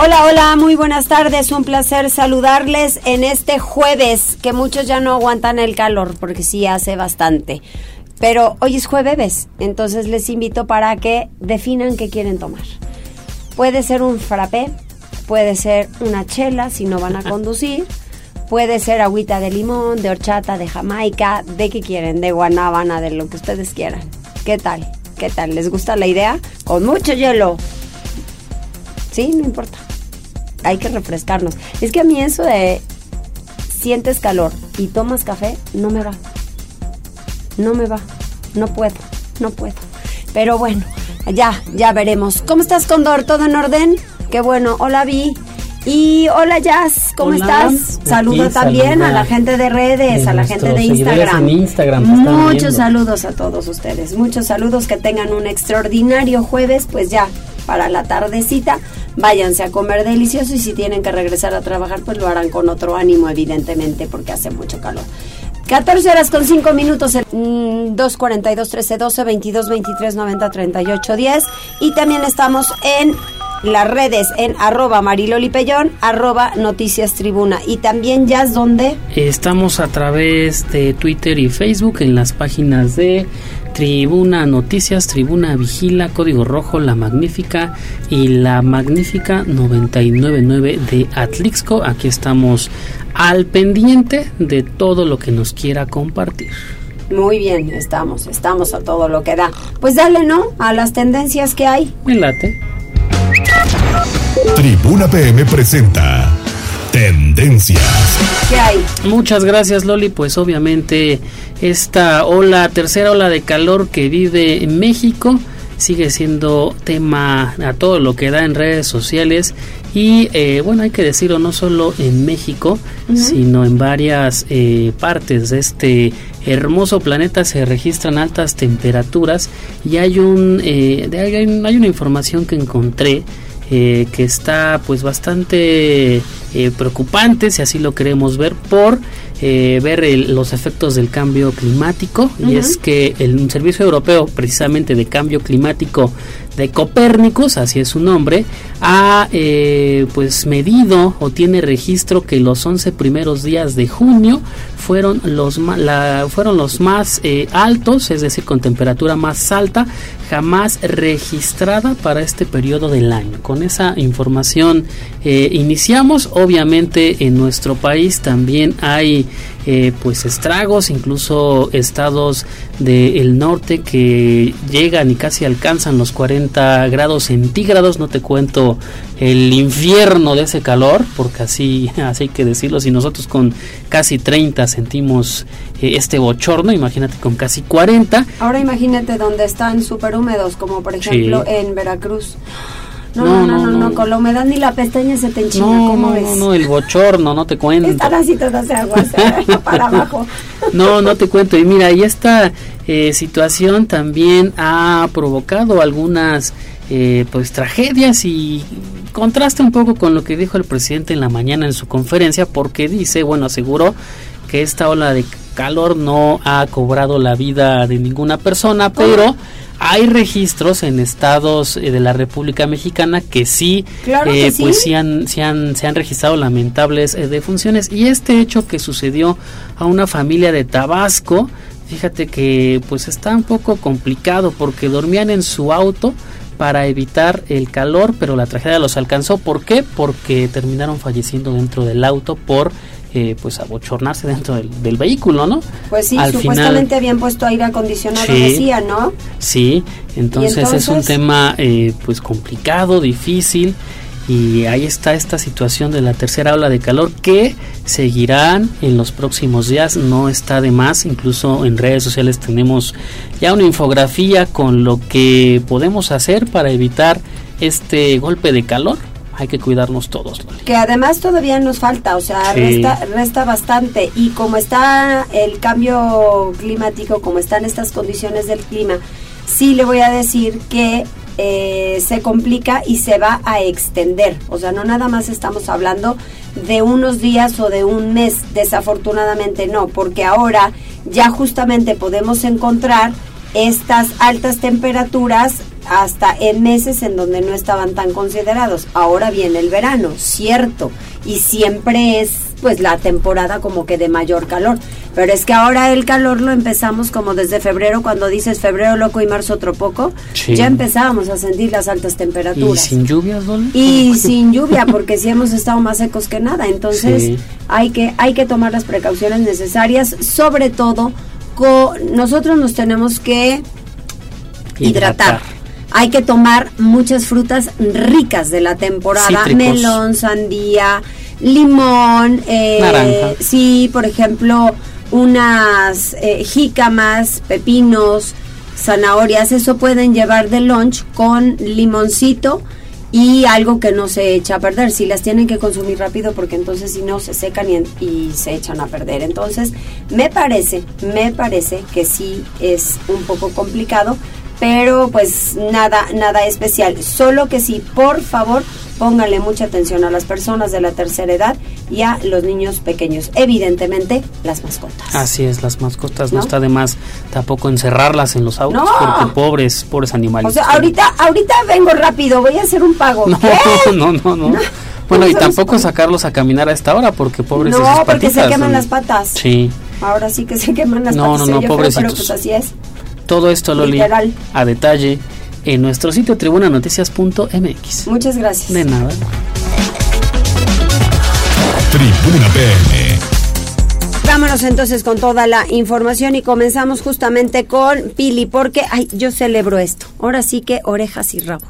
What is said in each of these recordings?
Hola, hola, muy buenas tardes. Un placer saludarles en este jueves, que muchos ya no aguantan el calor, porque sí hace bastante. Pero hoy es jueves, entonces les invito para que definan qué quieren tomar. Puede ser un frappé, puede ser una chela si no van a conducir, puede ser agüita de limón, de horchata, de jamaica, de qué quieren, de guanábana, de lo que ustedes quieran. ¿Qué tal? ¿Qué tal? ¿Les gusta la idea? Con mucho hielo. Sí, no importa hay que refrescarnos. Es que a mí eso de sientes calor y tomas café, no me va. No me va. No puedo. No puedo. Pero bueno, ya, ya veremos. ¿Cómo estás, Condor? ¿Todo en orden? Qué bueno. Hola, Vi. Y hola Jazz, ¿cómo estás? Saludo también a la gente de redes, a la gente de Instagram. Instagram Muchos saludos a todos ustedes, muchos saludos, que tengan un extraordinario jueves, pues ya, para la tardecita váyanse a comer delicioso y si tienen que regresar a trabajar, pues lo harán con otro ánimo, evidentemente, porque hace mucho calor. 14 horas con 5 minutos, 242 13 12 22 23 90 38 10 y también estamos en las redes en arroba marilolipellón, arroba noticias tribuna y también ya es donde estamos a través de Twitter y Facebook en las páginas de Tribuna Noticias, Tribuna Vigila, Código Rojo, La Magnífica y La Magnífica 999 de Atlixco. Aquí estamos al pendiente de todo lo que nos quiera compartir. Muy bien, estamos, estamos a todo lo que da. Pues dale, ¿no? A las tendencias que hay. Me late. Tribuna PM presenta Tendencias. ¿Qué hay? Muchas gracias Loli, pues obviamente esta ola, tercera ola de calor que vive en México sigue siendo tema a todo lo que da en redes sociales y eh, bueno hay que decirlo no solo en México sino en varias eh, partes de este hermoso planeta se registran altas temperaturas y hay un eh, hay, una información que encontré que está pues bastante preocupante si así lo queremos ver por eh, ver los efectos del cambio climático. Y es que el Servicio Europeo precisamente de Cambio Climático de Copérnicus, así es su nombre, ha eh, pues medido o tiene registro que los 11 primeros días de junio fueron los, la, fueron los más eh, altos, es decir, con temperatura más alta jamás registrada para este periodo del año. Con esa información eh, iniciamos. Obviamente en nuestro país también hay eh, pues estragos, incluso estados del norte que llegan y casi alcanzan los 40 grados centígrados, no te cuento el infierno de ese calor, porque así, así hay que decirlo, si nosotros con casi 30 sentimos eh, este bochorno, imagínate con casi 40. Ahora imagínate donde están súper húmedos, como por ejemplo en Veracruz. No, no, no, no, con la humedad ni la pestaña se te enchina, no, ¿cómo ves? No, no, el bochorno, no te cuento. Están así todas aguas para abajo. no, no te cuento. Y mira, y esta eh, situación también ha provocado algunas eh, pues tragedias y contrasta un poco con lo que dijo el presidente en la mañana en su conferencia porque dice, bueno, aseguró que esta ola de calor no ha cobrado la vida de ninguna persona, pero hay registros en estados eh, de la República Mexicana que sí, eh, pues sí han, se han registrado lamentables eh, defunciones y este hecho que sucedió a una familia de Tabasco, fíjate que pues está un poco complicado porque dormían en su auto para evitar el calor, pero la tragedia los alcanzó. ¿Por qué? Porque terminaron falleciendo dentro del auto por eh, pues abochornarse dentro del, vehículo, ¿no? Pues sí, supuestamente habían puesto aire acondicionado, decía, ¿no? Sí, entonces, es un tema eh, pues complicado, difícil y ahí está esta situación de la tercera ola de calor que seguirán en los próximos días, no está de más, incluso en redes sociales tenemos ya una infografía con lo que podemos hacer para evitar este golpe de calor hay que cuidarnos todos. Que además todavía nos falta, o sea, resta, resta bastante. Y como está el cambio climático, como están estas condiciones del clima, sí le voy a decir que eh, se complica y se va a extender. O sea, no nada más estamos hablando de unos días o de un mes, desafortunadamente no, porque ahora ya justamente podemos encontrar estas altas temperaturas hasta en meses en donde no estaban tan considerados. Ahora viene el verano, cierto, y siempre es pues la temporada como que de mayor calor. Pero es que ahora el calor lo empezamos como desde febrero, cuando dices febrero loco y marzo otro poco, ya empezábamos a sentir las altas temperaturas. ¿Y sin lluvia, Y sin lluvia, porque sí hemos estado más secos que nada. Entonces hay, que, hay que tomar las precauciones necesarias, sobre todo nosotros nos tenemos que hidratar. Hay que tomar muchas frutas ricas de la temporada, melón, sandía, limón, eh, sí, por ejemplo, unas eh, jícamas, pepinos, zanahorias, eso pueden llevar de lunch con limoncito y algo que no se echa a perder. Si las tienen que consumir rápido porque entonces si no se secan y, y, se echan a perder. Entonces me parece, me parece que sí es un poco complicado, pero pues nada, nada especial. Solo que sí, por favor, pónganle mucha atención a las personas de la tercera edad y a los niños pequeños. Evidentemente, las mascotas. Así es, las mascotas. No, está de más tampoco encerrarlas en los autos porque pobres, pobres animales. O sea, ahorita, ahorita vengo rápido, voy a hacer un pago. No, no, no, no. Bueno, y tampoco sacarlos a caminar a esta hora porque pobres No, porque se queman las patas. Sí. Ahora sí que se queman las patas. No, no, no, pobrecitos. pero pues así es. Todo esto, Loli, a detalle en nuestro sitio tribunanoticias.mx. Muchas gracias. De nada. Tribuna PM. Vámonos entonces con toda la información y comenzamos justamente con Pili, porque ay, yo celebro esto. Ahora sí que orejas y rabo.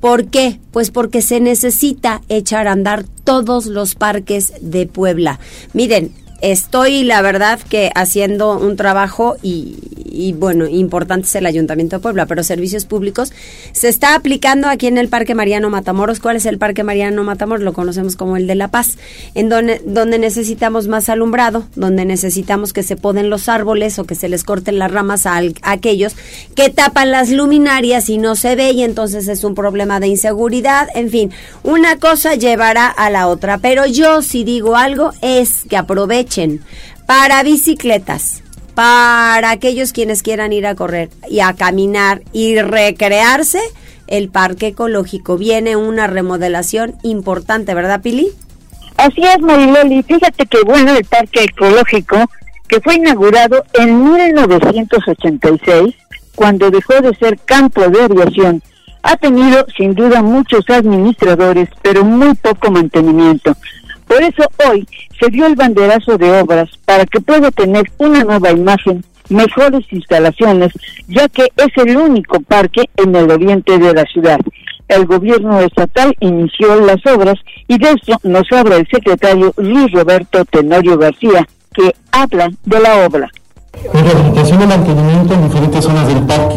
¿Por qué? Pues porque se necesita echar a andar todos los parques de Puebla. Miren, estoy la verdad que haciendo un trabajo y, bueno, importante es el Ayuntamiento de Puebla, pero servicios públicos, se está aplicando aquí en el Parque Mariano Matamoros. ¿Cuál es el Parque Mariano Matamoros? Lo conocemos como el de La Paz, en donde, donde necesitamos más alumbrado, donde necesitamos que se poden los árboles o que se les corten las ramas a, aquellos que tapan las luminarias y no se ve y entonces es un problema de inseguridad. En fin, una cosa llevará a la otra, pero yo si digo algo es que para bicicletas, para aquellos quienes quieran ir a correr y a caminar y recrearse, el parque ecológico viene una remodelación importante, ¿verdad, Pili? Así es, Mariloli. Fíjate que bueno, el parque ecológico que fue inaugurado en 1986, cuando dejó de ser campo de aviación, ha tenido sin duda muchos administradores, pero muy poco mantenimiento. Por eso hoy se dio el banderazo de obras para que pueda tener una nueva imagen, mejores instalaciones, ya que es el único parque en el oriente de la ciudad. El gobierno estatal inició las obras y de esto nos habla el secretario Luis Roberto Tenorio García, que habla de la obra. Rehabilitación y mantenimiento en diferentes zonas del parque,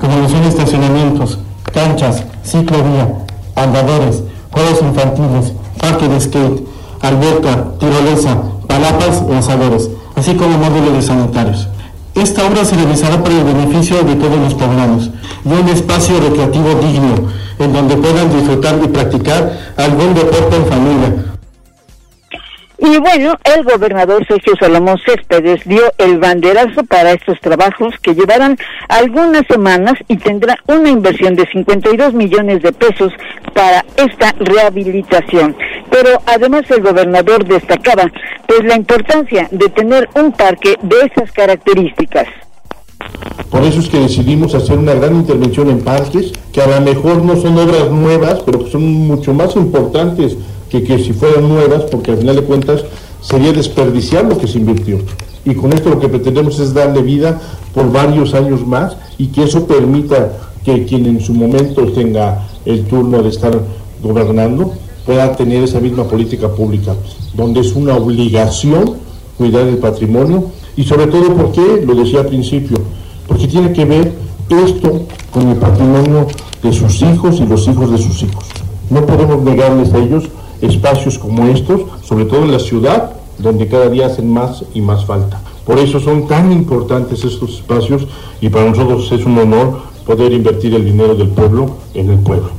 como los estacionamientos, canchas, ciclovía, andadores, juegos infantiles, parque de skate, alberca, tirolesa, palapas y asadores, así como módulos de sanitarios. Esta obra se realizará para el beneficio de todos los poblanos y un espacio recreativo digno en donde puedan disfrutar y practicar algún deporte en familia, y bueno, el gobernador Sergio Salomón Céspedes dio el banderazo para estos trabajos que llevarán algunas semanas y tendrá una inversión de 52 millones de pesos para esta rehabilitación. Pero además el gobernador destacaba pues la importancia de tener un parque de esas características. Por eso es que decidimos hacer una gran intervención en parques, que a lo mejor no son obras nuevas, pero que son mucho más importantes que, si fueran nuevas, porque al final de cuentas sería desperdiciar lo que se invirtió. Y con esto lo que pretendemos es darle vida por varios años más y que eso permita que quien en su momento tenga el turno de estar gobernando pueda tener esa misma política pública, donde es una obligación cuidar el patrimonio y sobre todo porque, lo decía al principio, porque tiene que ver esto con el patrimonio de sus hijos y los hijos de sus hijos. No podemos negarles a ellos espacios como estos, sobre todo en la ciudad, donde cada día hacen más y más falta. Por eso son tan importantes estos espacios y para nosotros es un honor poder invertir el dinero del pueblo en el pueblo.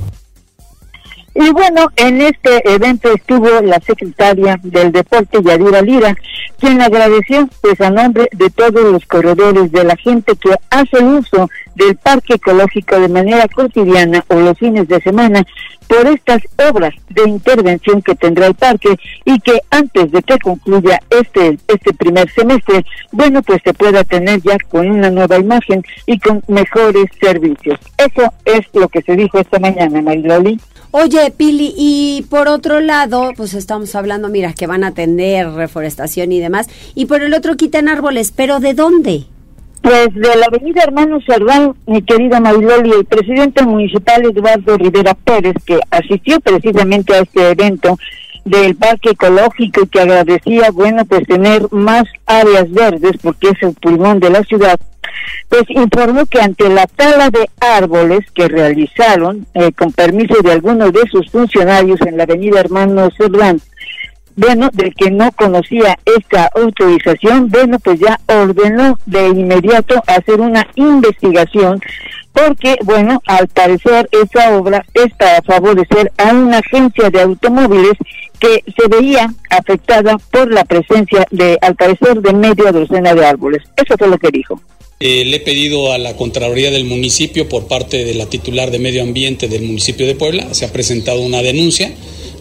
Y bueno, en este evento estuvo la secretaria del Deporte, Yadira Lira, quien agradeció pues a nombre de todos los corredores, de la gente que hace uso del parque ecológico de manera cotidiana o los fines de semana por estas obras de intervención que tendrá el parque y que antes de que concluya este este primer semestre, bueno, pues se pueda tener ya con una nueva imagen y con mejores servicios. Eso es lo que se dijo esta mañana, Mariloli. Oye, Pili, y por otro lado, pues estamos hablando, mira, que van a atender reforestación y demás, y por el otro quitan árboles, pero ¿de dónde? Pues de la avenida Hermano Cerdán, mi querida Mariloli, el presidente municipal Eduardo Rivera Pérez, que asistió precisamente a este evento del parque ecológico y que agradecía, bueno, pues tener más áreas verdes, porque es el pulmón de la ciudad, pues informó que ante la tala de árboles que realizaron eh, con permiso de algunos de sus funcionarios en la avenida Hermano Cerdán, bueno, del que no conocía esta autorización, bueno, pues ya ordenó de inmediato hacer una investigación porque, bueno, al parecer esa obra está a favorecer a una agencia de automóviles que se veía afectada por la presencia de, al parecer, de media docena de árboles. Eso fue lo que dijo. Eh, le he pedido a la Contraloría del municipio por parte de la titular de Medio Ambiente del municipio de Puebla, se ha presentado una denuncia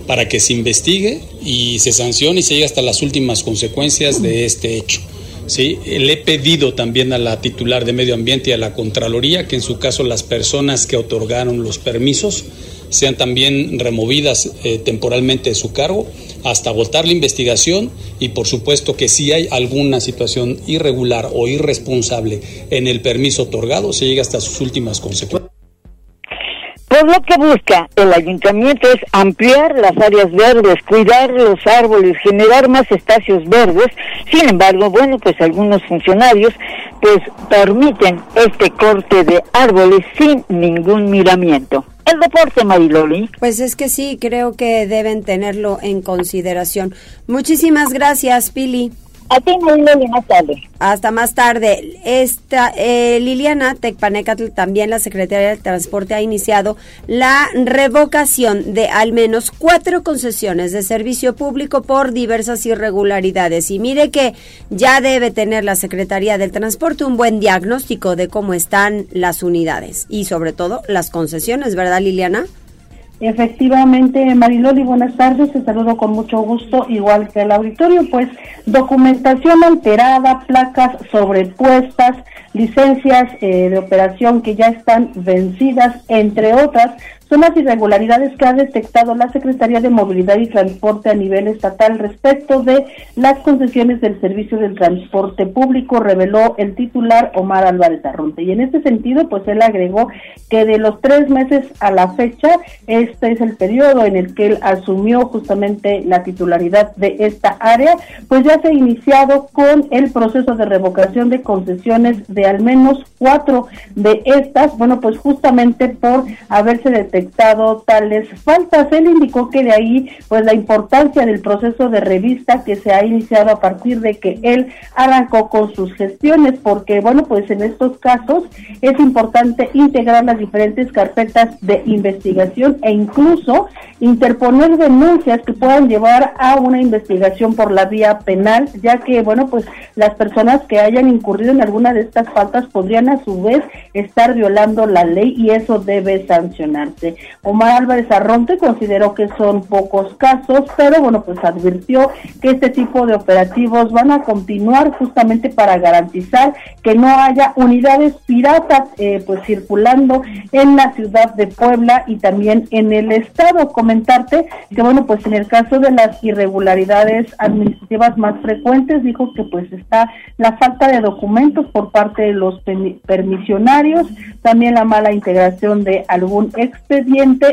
para que se investigue y se sancione y se llegue hasta las últimas consecuencias de este hecho. ¿sí? Le he pedido también a la titular de Medio Ambiente y a la Contraloría que en su caso las personas que otorgaron los permisos sean también removidas eh, temporalmente de su cargo hasta agotar la investigación y por supuesto que si hay alguna situación irregular o irresponsable en el permiso otorgado, se llega hasta sus últimas consecuencias. Pues lo que busca el ayuntamiento es ampliar las áreas verdes, cuidar los árboles, generar más espacios verdes. Sin embargo, bueno, pues algunos funcionarios pues permiten este corte de árboles sin ningún miramiento. El deporte, Mariloli. Pues es que sí, creo que deben tenerlo en consideración. Muchísimas gracias, Pili. Hasta más tarde. Esta, eh, Liliana Tecpanecatl, también la Secretaría del Transporte, ha iniciado la revocación de al menos cuatro concesiones de servicio público por diversas irregularidades. Y mire que ya debe tener la Secretaría del Transporte un buen diagnóstico de cómo están las unidades y sobre todo las concesiones, ¿verdad, Liliana? Efectivamente, Mariloli, buenas tardes, te saludo con mucho gusto, igual que el auditorio, pues documentación alterada, placas sobrepuestas, licencias eh, de operación que ya están vencidas, entre otras, son irregularidades que ha detectado la Secretaría de Movilidad y Transporte a nivel estatal respecto de las concesiones del servicio del transporte público, reveló el titular Omar Álvarez Arronte. Y en este sentido, pues él agregó que de los tres meses a la fecha, este es el periodo en el que él asumió justamente la titularidad de esta área, pues ya se ha iniciado con el proceso de revocación de concesiones de al menos cuatro de estas, bueno, pues justamente por haberse detectado tales faltas. Él indicó que de ahí, pues la importancia del proceso de revista que se ha iniciado a partir de que él arrancó con sus gestiones, porque bueno, pues en estos casos es importante integrar las diferentes carpetas de investigación e incluso interponer denuncias que puedan llevar a una investigación por la vía penal, ya que bueno, pues las personas que hayan incurrido en alguna de estas faltas podrían a su vez estar violando la ley y eso debe sancionarse. Omar Álvarez Arronte consideró que son pocos casos, pero bueno, pues advirtió que este tipo de operativos van a continuar justamente para garantizar que no haya unidades piratas eh, pues circulando en la ciudad de Puebla y también en el estado. Comentarte que bueno, pues en el caso de las irregularidades administrativas más frecuentes, dijo que pues está la falta de documentos por parte de los permisionarios, también la mala integración de algún expediente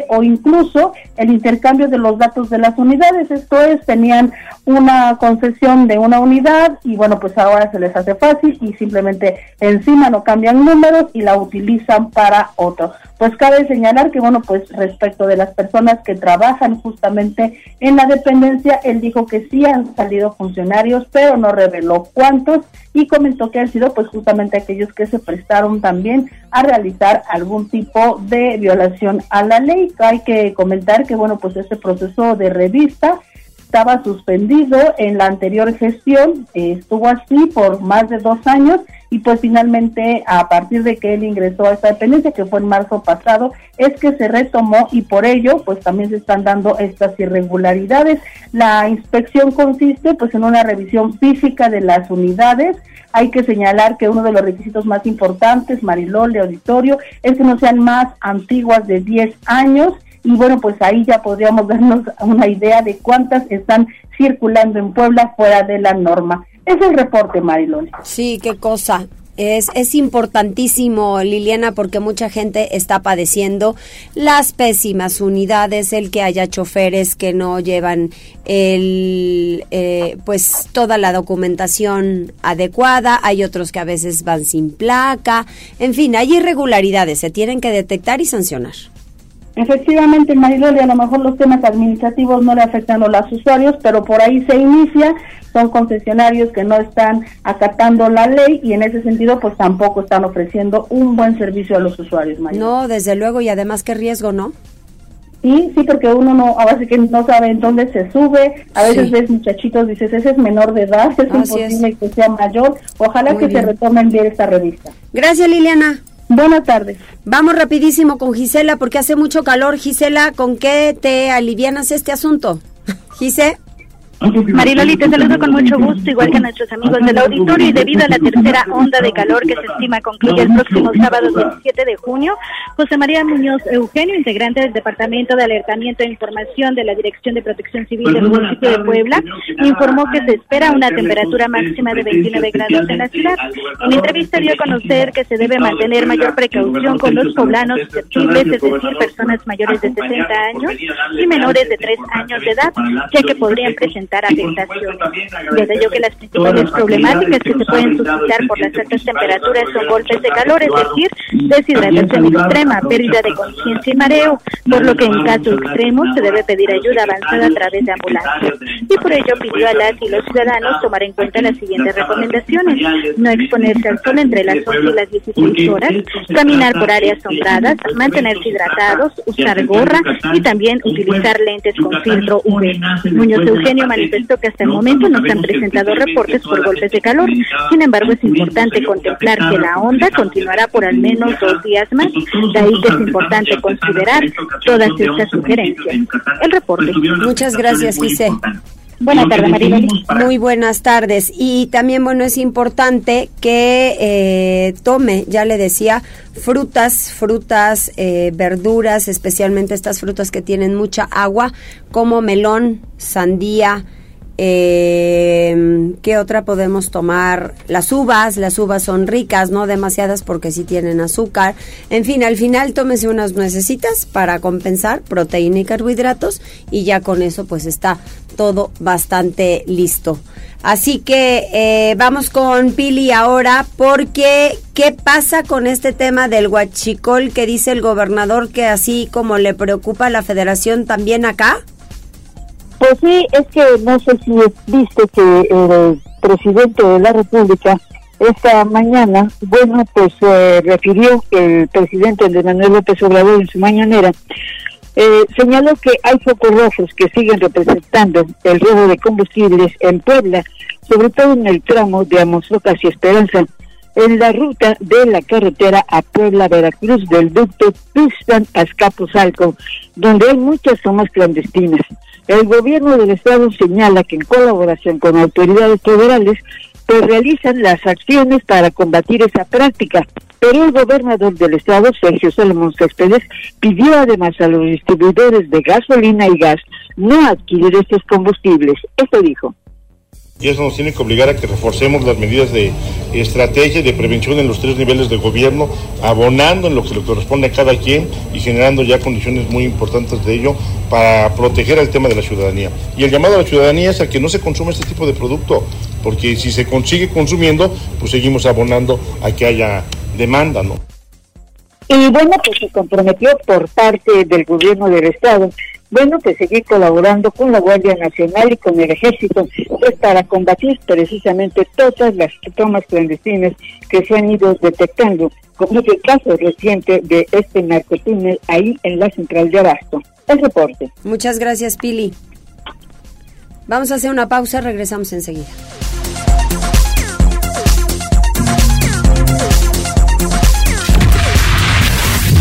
o incluso el intercambio de los datos de las unidades. Esto es, tenían una concesión de una unidad y bueno, pues ahora se les hace fácil y simplemente encima no cambian números y la utilizan para otro. Pues cabe señalar que, bueno, pues respecto de las personas que trabajan justamente en la dependencia, él dijo que sí han salido funcionarios, pero no reveló cuántos y comentó que han sido pues justamente aquellos que se prestaron también a realizar algún tipo de violación a la ley. Hay que comentar que, bueno, pues este proceso de revista estaba suspendido en la anterior gestión, estuvo así por más de dos años y pues finalmente a partir de que él ingresó a esta dependencia, que fue en marzo pasado, es que se retomó y por ello pues también se están dando estas irregularidades. La inspección consiste pues en una revisión física de las unidades, hay que señalar que uno de los requisitos más importantes, Marilol de auditorio, es que no sean más antiguas de 10 años y bueno, pues ahí ya podríamos darnos una idea de cuántas están circulando en Puebla fuera de la norma. Es el reporte, Marilón. Sí, qué cosa. Es, es importantísimo, Liliana, porque mucha gente está padeciendo las pésimas unidades, el que haya choferes que no llevan el, eh, pues toda la documentación adecuada, hay otros que a veces van sin placa, en fin, hay irregularidades, se tienen que detectar y sancionar. Efectivamente, Mariloli, a lo mejor los temas administrativos no le afectan a los usuarios, pero por ahí se inicia, son concesionarios que no están acatando la ley y en ese sentido pues tampoco están ofreciendo un buen servicio a los usuarios. No, desde luego y además qué riesgo, ¿no? Sí, sí, porque uno no, ahora sí que no sabe en dónde se sube, a veces ves muchachitos, dices, ese es menor de edad, es imposible que sea mayor, ojalá que se bien esta revista. Gracias Liliana. Buenas tardes. Vamos rapidísimo con Gisela porque hace mucho calor. Gisela, ¿con qué te alivianas este asunto? Gise. Mariloli, te saludo con mucho gusto, igual que a nuestros amigos del auditorio, y debido a la tercera onda de calor que se estima concluye el próximo sábado 17 de junio, José María Muñoz Eugenio, integrante del Departamento de Alertamiento e Información de la Dirección de Protección Civil del municipio de Puebla, informó que se espera una temperatura máxima de 29 grados en la ciudad. En entrevista dio a conocer que se debe mantener mayor precaución con los poblanos susceptibles, es decir, personas mayores de 60 años y menores de 3 años de edad, ya que podrían presentar afectaciones. Detalló que las principales problemáticas que se pueden suscitar por las altas temperaturas son golpes de calor, es decir, deshidratación extrema, pérdida de conciencia y mareo, por lo que en casos extremos se debe pedir ayuda avanzada a través de ambulancias. Y por ello pidió a las y los ciudadanos tomar en cuenta las siguientes recomendaciones. No exponerse al sol entre las 11 y las 16 horas, caminar por áreas sombradas, mantenerse hidratados, usar gorra y también utilizar lentes con filtro UV. Muñoz Eugenio manifestó que hasta el momento no se han presentado reportes por golpes de calor. Sin embargo, es importante contemplar que la onda continuará por al menos dos días más. De ahí que es importante considerar todas estas sugerencias. El reporte. Muchas gracias, Gise. Buenas tardes, María. Muy buenas tardes. Y también, bueno, es importante que eh, tome, ya le decía, frutas, frutas, eh, verduras, especialmente estas frutas que tienen mucha agua, como melón, sandía, eh, ¿Qué otra podemos tomar? Las uvas, las uvas son ricas, no demasiadas porque sí tienen azúcar. En fin, al final tómese unas nuecesitas para compensar proteína y carbohidratos y ya con eso pues está todo bastante listo. Así que eh, vamos con Pili ahora porque ¿qué pasa con este tema del huachicol que dice el gobernador que así como le preocupa a la federación también acá? Pues sí, es que no sé si viste que el presidente de la República esta mañana, bueno, pues eh, refirió el presidente de Manuel López Obrador en su mañanera eh, señaló que hay focos rojos que siguen representando el robo de combustibles en Puebla, sobre todo en el tramo de Amozocas y Esperanza, en la ruta de la carretera a Puebla-Veracruz del ducto Tuxpan-Azcapotzalco, donde hay muchas tomas clandestinas. El gobierno del estado señala que en colaboración con autoridades federales pues realizan las acciones para combatir esa práctica. Pero el gobernador del estado, Sergio Salomón Céspedes, pidió además a los distribuidores de gasolina y gas no adquirir estos combustibles. Esto dijo y eso nos tiene que obligar a que reforcemos las medidas de estrategia y de prevención en los tres niveles de gobierno, abonando en lo que le corresponde a cada quien y generando ya condiciones muy importantes de ello para proteger al tema de la ciudadanía. Y el llamado a la ciudadanía es a que no se consuma este tipo de producto, porque si se consigue consumiendo, pues seguimos abonando a que haya demanda, ¿no? Y bueno, pues se comprometió por parte del gobierno del estado, bueno, pues seguir colaborando con la Guardia Nacional y con el Ejército, pues para combatir precisamente todas las tomas clandestinas que se han ido detectando, como es el caso reciente de este narcotúnel ahí en la central de Abasto. El reporte. Muchas gracias, Pili. Vamos a hacer una pausa, regresamos enseguida.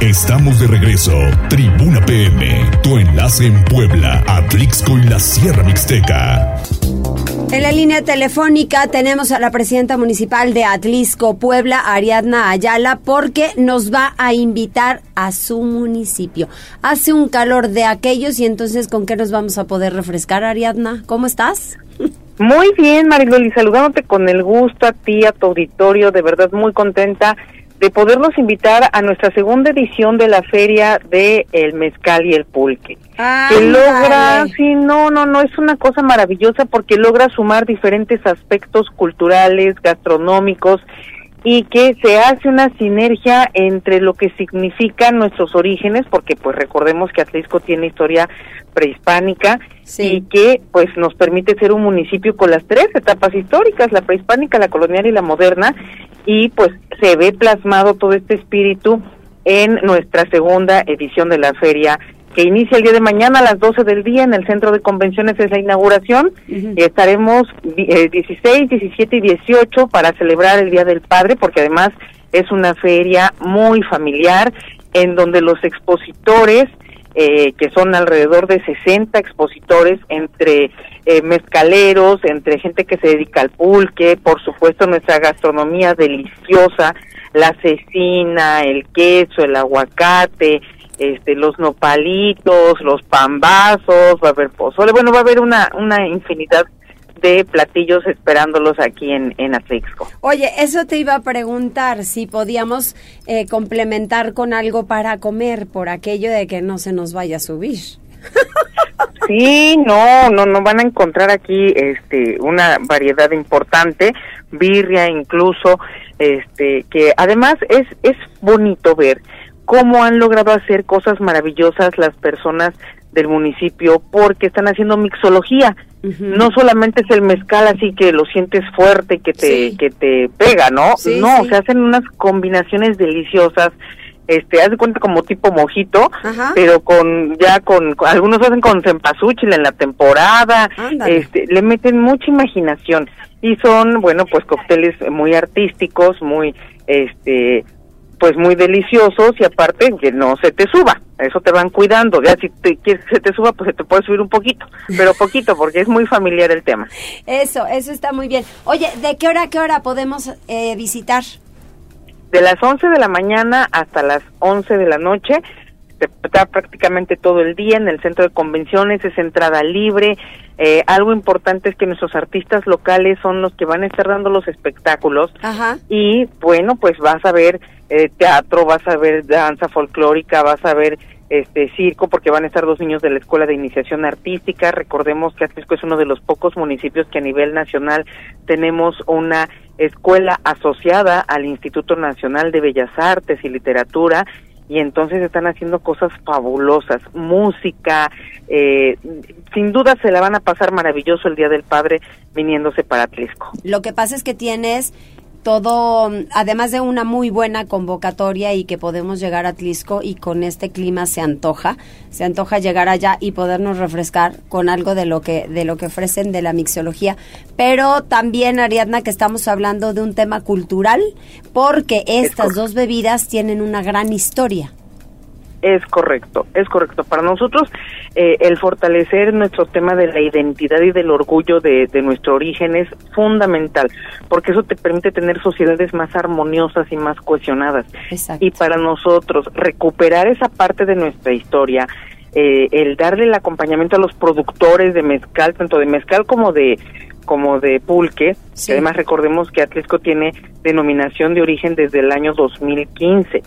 Estamos de regreso. Tribuna PM, tu enlace en Puebla, Atlixco y la Sierra Mixteca. En la línea telefónica tenemos a la presidenta municipal de Atlisco, Puebla, Ariadna Ayala, porque nos va a invitar a su municipio. Hace un calor de aquellos y entonces ¿con qué nos vamos a poder refrescar, Ariadna? ¿Cómo estás? Muy bien, Mariloli, saludándote con el gusto a ti, a tu auditorio, de verdad muy contenta de podernos invitar a nuestra segunda edición de la feria de el mezcal y el pulque. que logra, sí, no, no, no, es una cosa maravillosa porque logra sumar diferentes aspectos culturales, gastronómicos y que se hace una sinergia entre lo que significan nuestros orígenes, porque pues recordemos que Atlisco tiene historia prehispánica y que pues nos permite ser un municipio con las tres etapas históricas, la prehispánica, la colonial y la moderna, y pues se ve plasmado todo este espíritu en nuestra segunda edición de la feria que inicia el día de mañana a las 12 del día en el centro de convenciones es la inauguración. Y estaremos 16, 17 y 18 para celebrar el Día del Padre porque además es una feria muy familiar en donde los expositores eh, que son alrededor de 60 expositores entre eh, mezcaleros, entre gente que se dedica al pulque, por supuesto nuestra gastronomía deliciosa, la cecina, el queso, el aguacate, este, los nopalitos, los pambazos, va a haber pozole, bueno, va a haber una, una infinidad de platillos esperándolos aquí en, en Atlixco. Oye, eso te iba a preguntar, si podíamos eh, complementar con algo para comer, por aquello de que no se nos vaya a subir. Sí, no, no, no van a encontrar aquí este una variedad importante, birria incluso, este que además es es bonito ver cómo han logrado hacer cosas maravillosas las personas del municipio porque están haciendo mixología. No solamente es el mezcal así que lo sientes fuerte que te que te pega, ¿no? no, se hacen unas combinaciones deliciosas. Este, haz de cuenta como tipo mojito, pero con ya con, algunos hacen con cempasúchil en la temporada, este, le meten mucha imaginación y son, bueno, pues cócteles muy artísticos, muy este pues muy deliciosos y aparte que no se te suba, eso te van cuidando, ya si te quieres que se te suba pues se te puede subir un poquito, pero poquito porque es muy familiar el tema. Eso, eso está muy bien. Oye, ¿de qué hora a qué hora podemos eh, visitar? De las 11 de la mañana hasta las 11 de la noche, está prácticamente todo el día en el centro de convenciones, es entrada libre. Eh, algo importante es que nuestros artistas locales son los que van a estar dando los espectáculos y bueno, pues vas a ver eh, teatro, vas a ver danza folclórica, vas a ver este circo porque van a estar dos niños de la Escuela de Iniciación Artística. Recordemos que Atlisco es uno de los pocos municipios que a nivel nacional tenemos una escuela asociada al Instituto Nacional de Bellas Artes y Literatura y entonces están haciendo cosas fabulosas, música, eh, sin duda se la van a pasar maravilloso el Día del Padre viniéndose para Atlisco. Lo que pasa es que tienes todo, además de una muy buena convocatoria y que podemos llegar a Tlisco y con este clima se antoja, se antoja llegar allá y podernos refrescar con algo de lo que de lo que ofrecen de la mixología, pero también Ariadna que estamos hablando de un tema cultural porque estas dos bebidas tienen una gran historia. Es correcto, es correcto. Para nosotros eh, el fortalecer nuestro tema de la identidad y del orgullo de, nuestro origen es fundamental, porque eso te permite tener sociedades más armoniosas y más cohesionadas. Y para nosotros recuperar esa parte de nuestra historia, eh, el darle el acompañamiento a los productores de mezcal, tanto de mezcal como de como de pulque. Además recordemos que Atlisco tiene denominación de origen desde el año 2015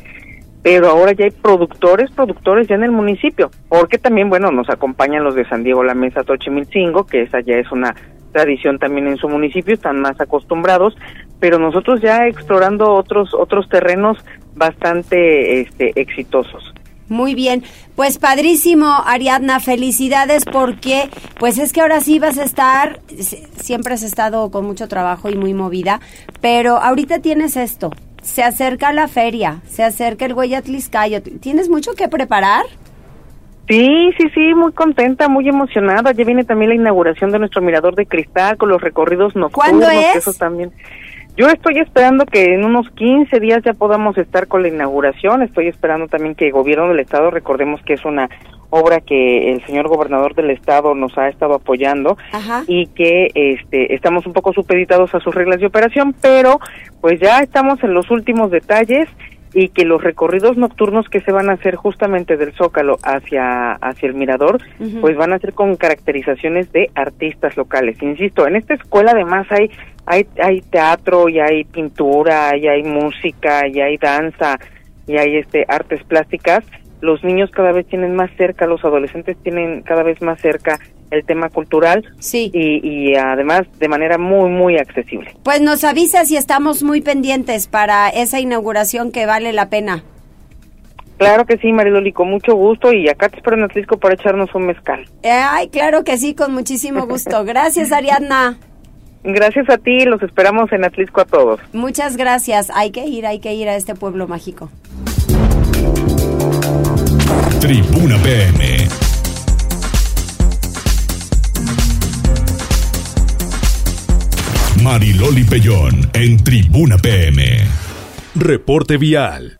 pero ahora ya hay productores, productores ya en el municipio, porque también, bueno, nos acompañan los de San Diego La Mesa Tochimilcingo, que esa ya es una tradición también en su municipio, están más acostumbrados, pero nosotros ya explorando otros otros terrenos bastante este, exitosos. Muy bien, pues padrísimo, Ariadna, felicidades porque pues es que ahora sí vas a estar, siempre has estado con mucho trabajo y muy movida, pero ahorita tienes esto, se acerca la feria, se acerca el Hueyatliscayo, ¿tienes mucho que preparar? Sí, sí, sí, muy contenta, muy emocionada. Ya viene también la inauguración de nuestro mirador de cristal con los recorridos nocturnos. ¿Cuándo es? Eso también. Yo estoy esperando que en unos 15 días ya podamos estar con la inauguración. Estoy esperando también que el gobierno del estado, recordemos que es una obra que el señor gobernador del estado nos ha estado apoyando y que este estamos un poco supeditados a sus reglas de operación, pero pues ya estamos en los últimos detalles y que los recorridos nocturnos que se van a hacer justamente del Zócalo hacia hacia el Mirador, pues van a ser con caracterizaciones de artistas locales. Insisto, en esta escuela además hay hay hay teatro y hay pintura y hay música y hay danza y hay este artes plásticas. Los niños cada vez tienen más cerca, los adolescentes tienen cada vez más cerca el tema cultural sí. y, y además de manera muy, muy accesible. Pues nos avisas y estamos muy pendientes para esa inauguración que vale la pena. Claro que sí, Mariloli, con mucho gusto y acá te espero en Atlisco para echarnos un mezcal. Ay, claro que sí, con muchísimo gusto. Gracias, Ariadna. Gracias a ti, los esperamos en Atlisco a todos. Muchas gracias. Hay que ir, hay que ir a este pueblo mágico. Tribuna PM. Mariloli Pellón en Tribuna PM. Reporte vial.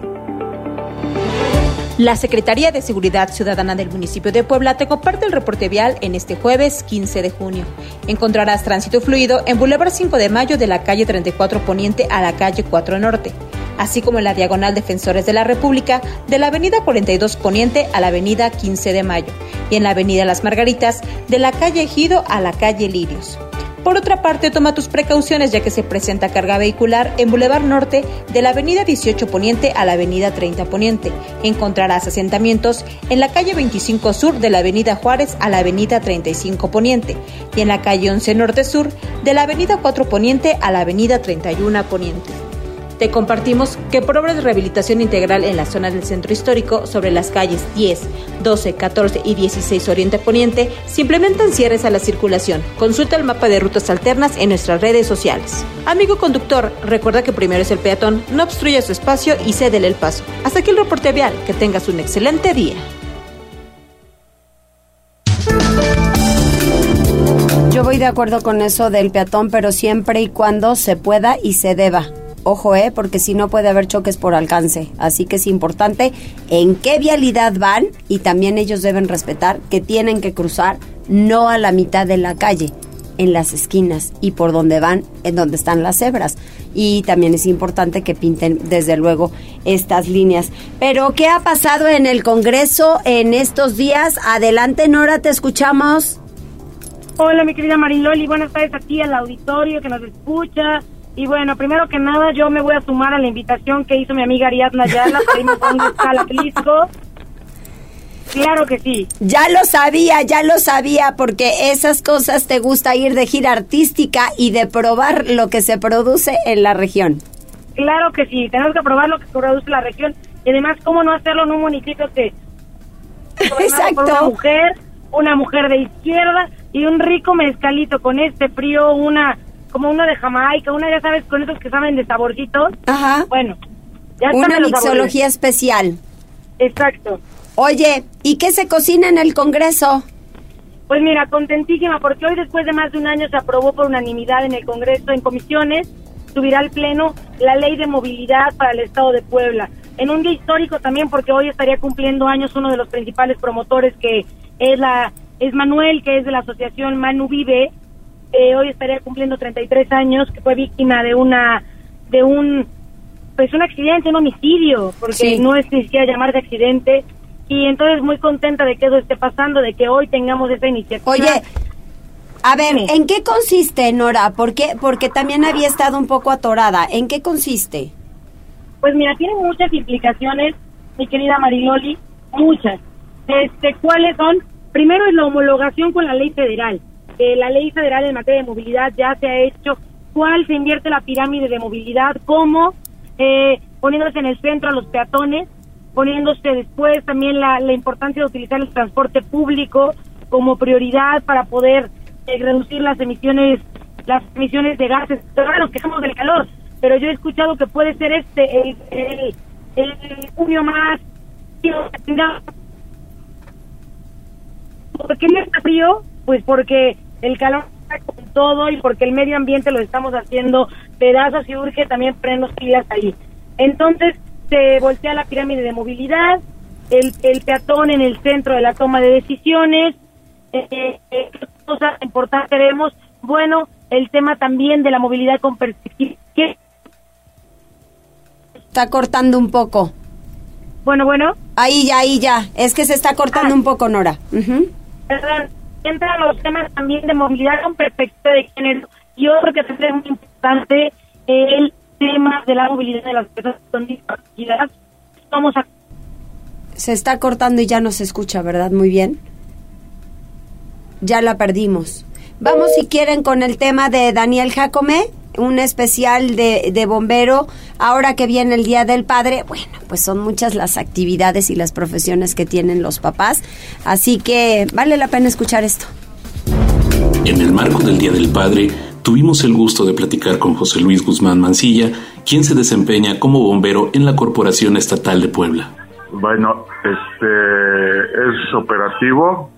La Secretaría de Seguridad Ciudadana del municipio de Puebla te comparte el reporte vial en este jueves 15 de junio. Encontrarás tránsito fluido en Boulevard 5 de Mayo de la calle 34 Poniente a la calle 4 Norte, así como en la diagonal Defensores de la República de la avenida 42 Poniente a la avenida 15 de Mayo y en la avenida Las Margaritas de la calle Ejido a la calle Lirios. Por otra parte, toma tus precauciones ya que se presenta carga vehicular en Boulevard Norte de la Avenida 18 Poniente a la Avenida 30 Poniente. Encontrarás asentamientos en la calle 25 Sur de la Avenida Juárez a la Avenida 35 Poniente y en la calle 11 Norte Sur de la Avenida 4 Poniente a la Avenida 31 Poniente. Te compartimos que por obras de rehabilitación integral en la zona del centro histórico, sobre las calles 10, 12, 14 y 16 Oriente Poniente, se implementan cierres a la circulación. Consulta el mapa de rutas alternas en nuestras redes sociales. Amigo conductor, recuerda que primero es el peatón, no obstruya su espacio y cédele el paso. Hasta aquí el reporte vial. Que tengas un excelente día. Yo voy de acuerdo con eso del peatón, pero siempre y cuando se pueda y se deba. Ojo, eh, porque si no puede haber choques por alcance. Así que es importante en qué vialidad van y también ellos deben respetar que tienen que cruzar no a la mitad de la calle, en las esquinas y por donde van, en donde están las cebras. Y también es importante que pinten, desde luego, estas líneas. Pero, ¿qué ha pasado en el Congreso en estos días? Adelante, Nora, te escuchamos. Hola, mi querida Mariloli, buenas tardes a ti, al auditorio que nos escucha. Y bueno, primero que nada, yo me voy a sumar a la invitación que hizo mi amiga Ariadna Ayala para irnos a un escala Atlisco. Claro que sí. Ya lo sabía, ya lo sabía, porque esas cosas te gusta ir de gira artística y de probar lo que se produce en la región. Claro que sí, tenemos que probar lo que produce la región y además, ¿cómo no hacerlo en un municipio que... Exacto. Por una mujer, una mujer de izquierda y un rico mezcalito con este frío, una como uno de Jamaica, una ya sabes con esos que saben de saborcitos. Ajá. Bueno, ya Una mixología especial. Exacto. Oye, ¿y qué se cocina en el Congreso? Pues mira, contentísima porque hoy después de más de un año se aprobó por unanimidad en el Congreso en comisiones, subirá al Pleno la ley de movilidad para el Estado de Puebla. En un día histórico también porque hoy estaría cumpliendo años uno de los principales promotores que es la es Manuel, que es de la asociación Manu Vive, eh, hoy estaría cumpliendo 33 años, que fue víctima de una de un pues un accidente, un homicidio, porque Sí. no es ni siquiera llamar de accidente, y entonces muy contenta de que eso esté pasando, de que hoy tengamos esta iniciativa. Oye, a ver, ¿en qué consiste, Nora? ¿Por qué? Porque también había estado un poco atorada. ¿En qué consiste? Pues mira, tiene muchas implicaciones, mi querida Mariloli, muchas. Este, ¿Cuáles son? Primero es la homologación con la ley federal. Eh, la ley federal en materia de movilidad ya se ha hecho. ¿Cuál se invierte la pirámide de movilidad? ¿Cómo? Eh, poniéndose en el centro a los peatones, poniéndose después también la, la importancia de utilizar el transporte público como prioridad para poder eh, reducir las emisiones las emisiones de gases. Ahora nos quejamos del calor, pero yo he escuchado que puede ser este el, el, el junio más ¿Por qué no está frío? Pues porque el calor está con todo y porque el medio ambiente lo estamos haciendo pedazos y urge también ponernos pilas ahí. Entonces se voltea la pirámide de movilidad, el, el peatón en el centro de la toma de decisiones, eh, eh, cosa importante vemos, bueno, el tema también de la movilidad con perspectiva. ¿Qué? Está cortando un poco. Bueno, bueno. Ahí ya, ahí ya. Es que se está cortando un poco, Nora. Ujú. Perdón, entran los temas también de movilidad con perspectiva de género. Y otro que también es muy importante, el tema de la movilidad de las personas con discapacidad. Vamos a Se está cortando y ya no se escucha, ¿verdad? Muy bien. Ya la perdimos. Vamos, si quieren, con el tema de Daniel Jacome, un especial de, de bombero. Ahora que viene el Día del Padre, bueno, pues son muchas las actividades y las profesiones que tienen los papás. Así que vale la pena escuchar esto. En el marco del Día del Padre, tuvimos el gusto de platicar con José Luis Guzmán Mancilla, quien se desempeña como bombero en la Corporación Estatal de Puebla. Bueno, este es operativo.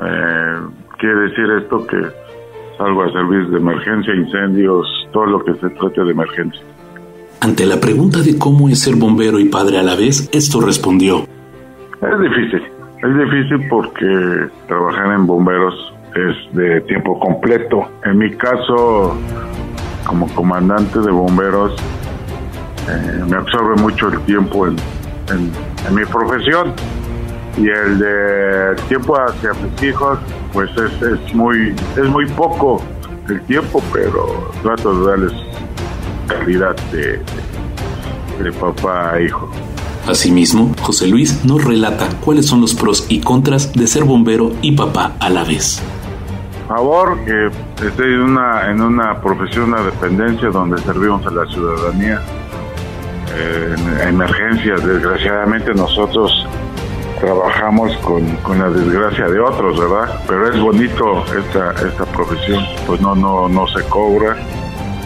Eh, quiere decir esto que servir de emergencia, incendios, todo lo que se trate de emergencia. Ante la pregunta de cómo es ser bombero y padre a la vez, esto respondió. Es difícil, es difícil porque trabajar en bomberos es de tiempo completo. En mi caso, como comandante de bomberos, eh, me absorbe mucho el tiempo en, en- en mi profesión y el de tiempo hacia mis hijos, pues es, es muy es muy poco el tiempo, pero trato de darles calidad de, de papá a hijo. Asimismo, José Luis nos relata cuáles son los pros y contras de ser bombero y papá a la vez. favor que estoy en una, en una profesión, una dependencia donde servimos a la ciudadanía eh, en emergencias. Desgraciadamente nosotros trabajamos con, con la desgracia de otros, ¿verdad? Pero es bonito esta, esta profesión, pues no, no, no se cobra,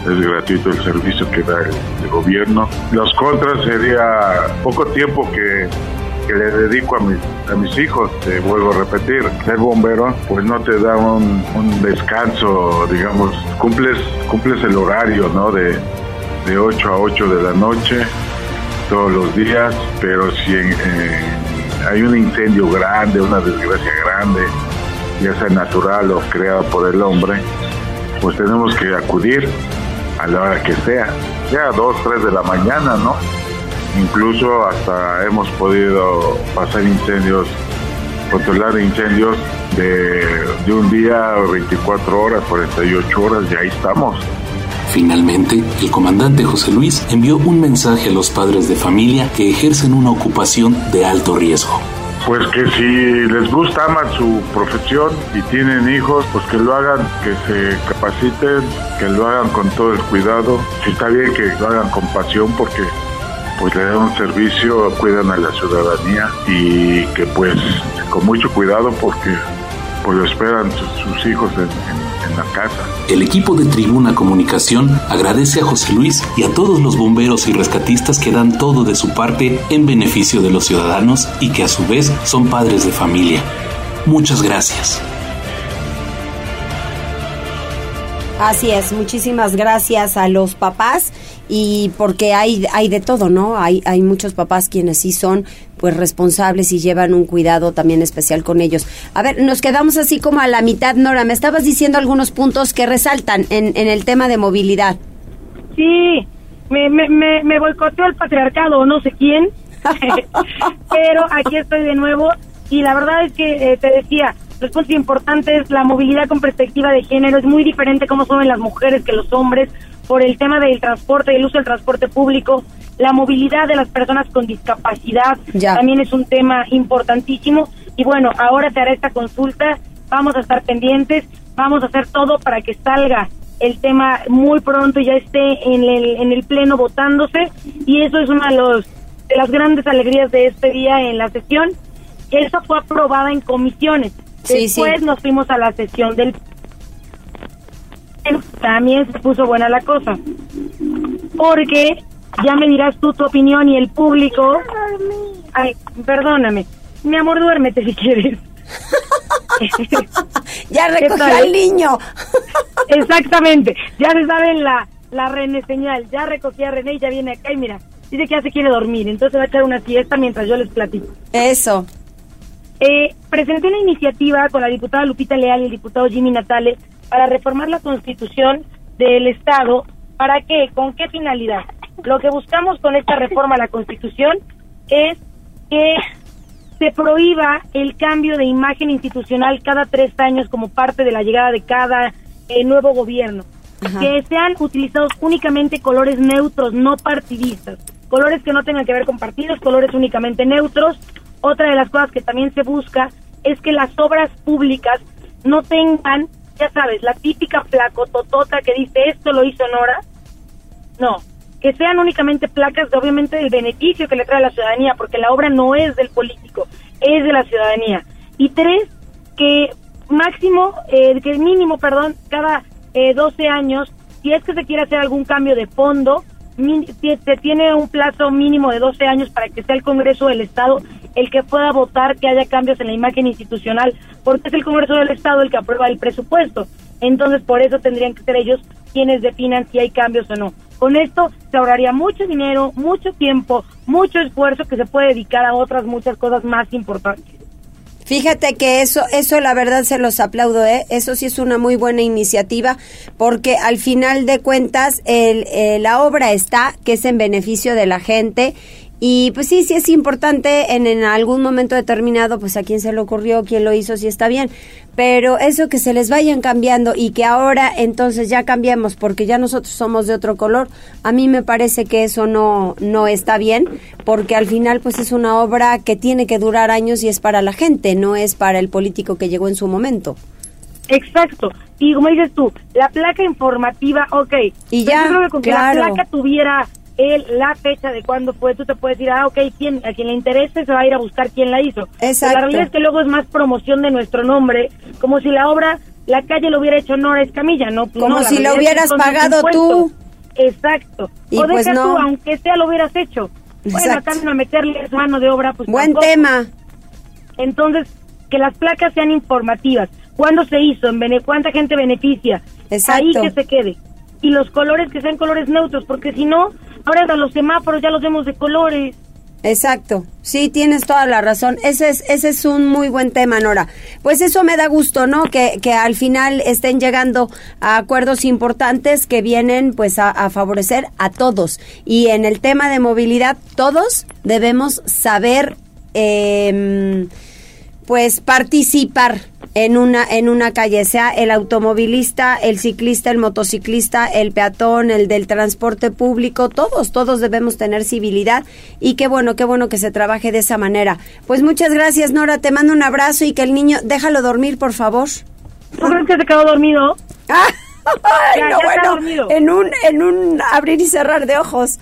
es gratuito el servicio que da el, gobierno. Los contras sería poco tiempo que, que le dedico a mis, a mis hijos, te vuelvo a repetir, ser bombero pues no te da un, un descanso, digamos, cumples, cumples el horario, ¿no? De, de 8 a 8 de la noche todos los días, pero si en- hay un incendio grande, una desgracia grande, ya sea natural o creada por el hombre, pues tenemos que acudir a la hora que sea, sea 2, 3 de la mañana, ¿no? Incluso hasta hemos podido pasar incendios, controlar incendios de, de un día, 24 horas, 48 horas, y ahí estamos. Finalmente, el comandante José Luis envió un mensaje a los padres de familia que ejercen una ocupación de alto riesgo. Pues que si les gusta, aman su profesión y tienen hijos, pues que lo hagan, que se capaciten, que lo hagan con todo el cuidado. Si está bien que lo hagan con pasión porque pues le dan un servicio, cuidan a la ciudadanía y que pues con mucho cuidado porque pues lo esperan sus, sus hijos en, en- en la casa. El equipo de Tribuna Comunicación agradece a José Luis y a todos los bomberos y rescatistas que dan todo de su parte en beneficio de los ciudadanos y que a su vez son padres de familia. Muchas gracias. Así es, muchísimas gracias a los papás y porque hay hay de todo, ¿no? Hay hay muchos papás quienes sí son pues responsables y llevan un cuidado también especial con ellos. A ver, nos quedamos así como a la mitad, Nora, me estabas diciendo algunos puntos que resaltan en, en el tema de movilidad. Sí, me, me, me, me boicoteó el patriarcado, no sé quién, Pero aquí estoy de nuevo y la verdad es que eh, te decía, los puntos importantes, la movilidad con perspectiva de género, es muy diferente cómo son las mujeres que los hombres por el tema del transporte el uso del transporte público. La movilidad de las personas con discapacidad también es un tema importantísimo. Y bueno, ahora te haré esta consulta, vamos a estar pendientes, vamos a hacer todo para que salga el tema muy pronto y ya esté en el, en el pleno votándose. Y eso es una de, los, de las grandes alegrías de este día en la sesión. Eso fue aprobada en comisiones. Después nos fuimos a la sesión del también se puso buena la cosa. Porque ya me dirás tú tu opinión y el público. Ay, perdóname. Mi amor, duérmete si quieres. ya recogió al niño. Exactamente. Ya se sabe la, la René señal. Ya recogí a René y ya viene acá y mira, dice que ya se quiere dormir. Entonces va a echar una siesta mientras yo les platico. Eso. Eh, presenté una iniciativa con la diputada Lupita Leal y el diputado Jimmy Natale para reformar la constitución del Estado. ¿Para qué? ¿Con qué finalidad? Lo que buscamos con esta reforma a la constitución es que se prohíba el cambio de imagen institucional cada tres años como parte de la llegada de cada eh, nuevo gobierno. Que sean utilizados únicamente colores neutros, no partidistas. Colores que no tengan que ver con partidos, colores únicamente neutros. Otra de las cosas que también se busca es que las obras públicas no tengan ya sabes, la típica placototota que dice esto lo hizo Nora. No, que sean únicamente placas de obviamente del beneficio que le trae a la ciudadanía, porque la obra no es del político, es de la ciudadanía. Y tres, que máximo, eh, que mínimo, perdón, cada eh, 12 años, si es que se quiere hacer algún cambio de fondo, se tiene un plazo mínimo de 12 años para que sea el Congreso del Estado el que pueda votar que haya cambios en la imagen institucional, porque es el Congreso del Estado el que aprueba el presupuesto. Entonces, por eso tendrían que ser ellos quienes definan si hay cambios o no. Con esto se ahorraría mucho dinero, mucho tiempo, mucho esfuerzo que se puede dedicar a otras muchas cosas más importantes. Fíjate que eso, eso la verdad se los aplaudo, ¿eh? Eso sí es una muy buena iniciativa, porque al final de cuentas el, eh, la obra está, que es en beneficio de la gente y pues sí, sí es importante en, en algún momento determinado, pues a quién se le ocurrió, quién lo hizo, si está bien. Pero eso que se les vayan cambiando y que ahora entonces ya cambiemos porque ya nosotros somos de otro color, a mí me parece que eso no, no está bien porque al final pues es una obra que tiene que durar años y es para la gente, no es para el político que llegó en su momento. Exacto. Y como dices tú, la placa informativa, ok. Y ya, yo creo que la placa tuviera el, la fecha de cuándo fue, tú te puedes decir, ah, ok, ¿quién, a quien le interese se va a ir a buscar quién la hizo. Exacto. la realidad es que luego es más promoción de nuestro nombre, como si la obra, la calle lo hubiera hecho Nora Escamilla, ¿no? Como si lo hubieras pagado tú. Exacto. Y o pues no. tú, aunque sea, lo hubieras hecho. Bueno, acá no meterle mano de obra, pues Buen tema. Entonces, que las placas sean informativas. ¿Cuándo se hizo? ¿En ¿Cuánta gente beneficia? Exacto. Ahí que se quede. Y los colores que sean colores neutros, porque si no, Ahora los semáforos ya los vemos de colores. Exacto, sí, tienes toda la razón. Ese es, ese es un muy buen tema, Nora. Pues eso me da gusto, ¿no? Que, que al final estén llegando a acuerdos importantes que vienen pues a, a favorecer a todos. Y en el tema de movilidad, todos debemos saber eh, pues participar en una en una calle, sea el automovilista, el ciclista, el motociclista, el peatón, el del transporte público, todos, todos debemos tener civilidad y qué bueno, qué bueno que se trabaje de esa manera. Pues muchas gracias, Nora, te mando un abrazo y que el niño déjalo dormir, por favor. ¿Tú crees que se quedó dormido? Ay, no, bueno, en un en un abrir y cerrar de ojos.